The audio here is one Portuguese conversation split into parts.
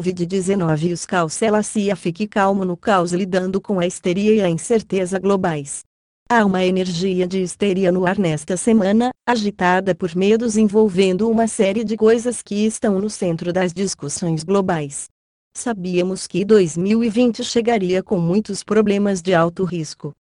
Covid-19 os caos Selassie fique calmo no caos lidando com a histeria e a incerteza globais. Há uma energia de histeria no ar nesta semana, agitada por medos envolvendo uma série de coisas que estão no centro das discussões globais. Sabíamos que 2020 chegaria com muitos problemas de alto risco.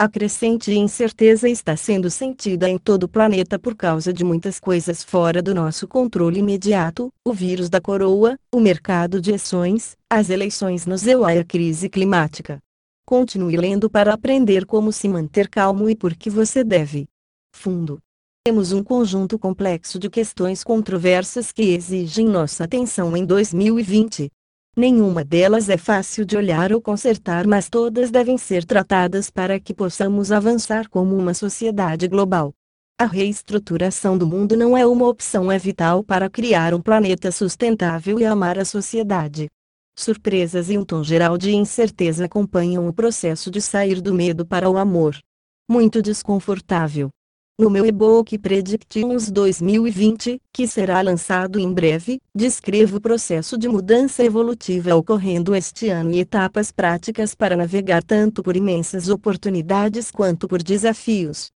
A crescente incerteza está sendo sentida em todo o planeta por causa de muitas coisas fora do nosso controle imediato: o vírus da coroa, o mercado de ações, as eleições no ZEU e a crise climática. Continue lendo para aprender como se manter calmo e por que você deve. Fundo. Temos um conjunto complexo de questões controversas que exigem nossa atenção em 2020. Nenhuma delas é fácil de olhar ou consertar, mas todas devem ser tratadas para que possamos avançar como uma sociedade global. A reestruturação do mundo não é uma opção, é vital para criar um planeta sustentável e amar a sociedade. Surpresas e um tom geral de incerteza acompanham o processo de sair do medo para o amor. Muito desconfortável. No meu e-book Predictions 2020, que será lançado em breve, descrevo o processo de mudança evolutiva ocorrendo este ano e etapas práticas para navegar tanto por imensas oportunidades quanto por desafios.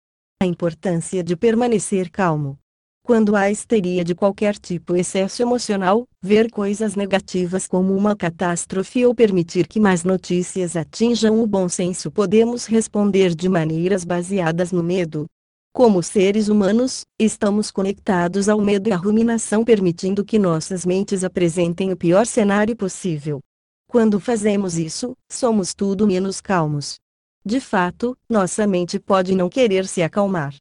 A importância de permanecer calmo. Quando há histeria de qualquer tipo excesso emocional, ver coisas negativas como uma catástrofe ou permitir que mais notícias atinjam o bom senso podemos responder de maneiras baseadas no medo, como seres humanos, estamos conectados ao medo e à ruminação, permitindo que nossas mentes apresentem o pior cenário possível. Quando fazemos isso, somos tudo menos calmos. De fato, nossa mente pode não querer se acalmar.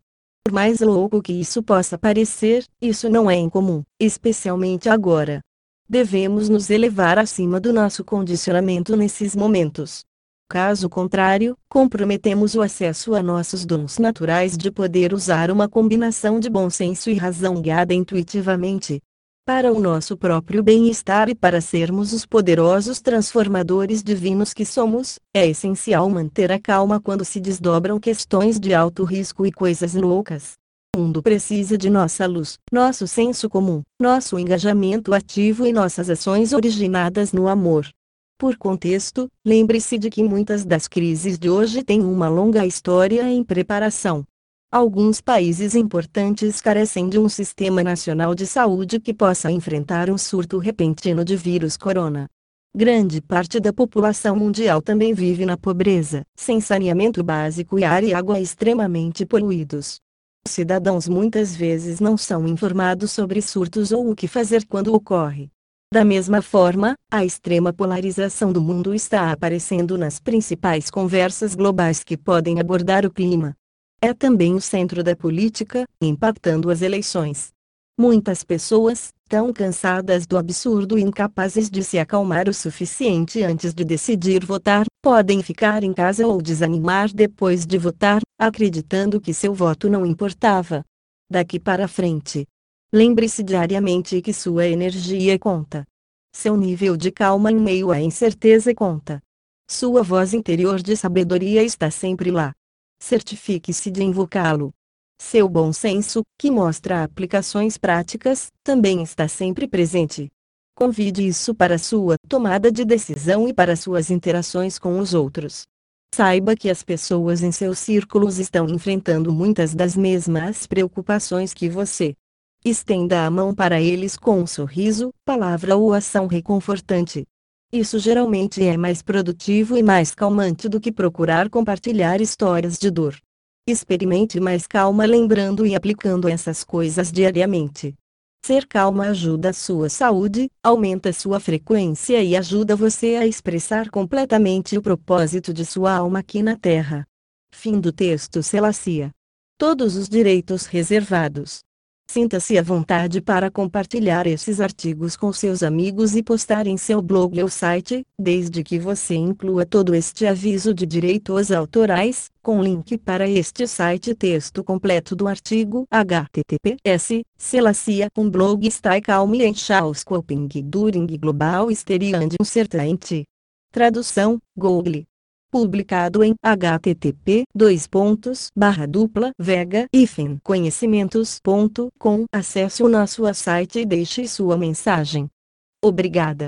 Por mais louco que isso possa parecer, isso não é incomum, especialmente agora. Devemos nos elevar acima do nosso condicionamento nesses momentos. Caso contrário, comprometemos o acesso a nossos dons naturais de poder usar uma combinação de bom senso e razão guiada intuitivamente. Para o nosso próprio bem-estar e para sermos os poderosos transformadores divinos que somos, é essencial manter a calma quando se desdobram questões de alto risco e coisas loucas. O mundo precisa de nossa luz, nosso senso comum, nosso engajamento ativo e nossas ações originadas no amor. Por contexto, lembre-se de que muitas das crises de hoje têm uma longa história em preparação. Alguns países importantes carecem de um sistema nacional de saúde que possa enfrentar um surto repentino de vírus corona. Grande parte da população mundial também vive na pobreza, sem saneamento básico e ar e água extremamente poluídos. Os cidadãos muitas vezes não são informados sobre surtos ou o que fazer quando ocorre. Da mesma forma, a extrema polarização do mundo está aparecendo nas principais conversas globais que podem abordar o clima. É também o centro da política, impactando as eleições. Muitas pessoas, tão cansadas do absurdo e incapazes de se acalmar o suficiente antes de decidir votar, podem ficar em casa ou desanimar depois de votar, acreditando que seu voto não importava. Daqui para frente, Lembre-se diariamente que sua energia conta. Seu nível de calma em meio à incerteza conta. Sua voz interior de sabedoria está sempre lá. Certifique-se de invocá-lo. Seu bom senso, que mostra aplicações práticas, também está sempre presente. Convide isso para sua tomada de decisão e para suas interações com os outros. Saiba que as pessoas em seus círculos estão enfrentando muitas das mesmas preocupações que você. Estenda a mão para eles com um sorriso, palavra ou ação reconfortante. Isso geralmente é mais produtivo e mais calmante do que procurar compartilhar histórias de dor. Experimente mais calma lembrando e aplicando essas coisas diariamente. Ser calma ajuda a sua saúde, aumenta sua frequência e ajuda você a expressar completamente o propósito de sua alma aqui na Terra. Fim do texto Selassia. Todos os direitos reservados. Sinta-se à vontade para compartilhar esses artigos com seus amigos e postar em seu blog ou site, desde que você inclua todo este aviso de direitos autorais, com link para este site texto completo do artigo https selacia um blog está calme em Scoping during global steriand uncertainty. Tradução, Google publicado em http dois pontos barra dupla vega hífen conhecimentos.com acesse o nosso site e deixe sua mensagem. Obrigada.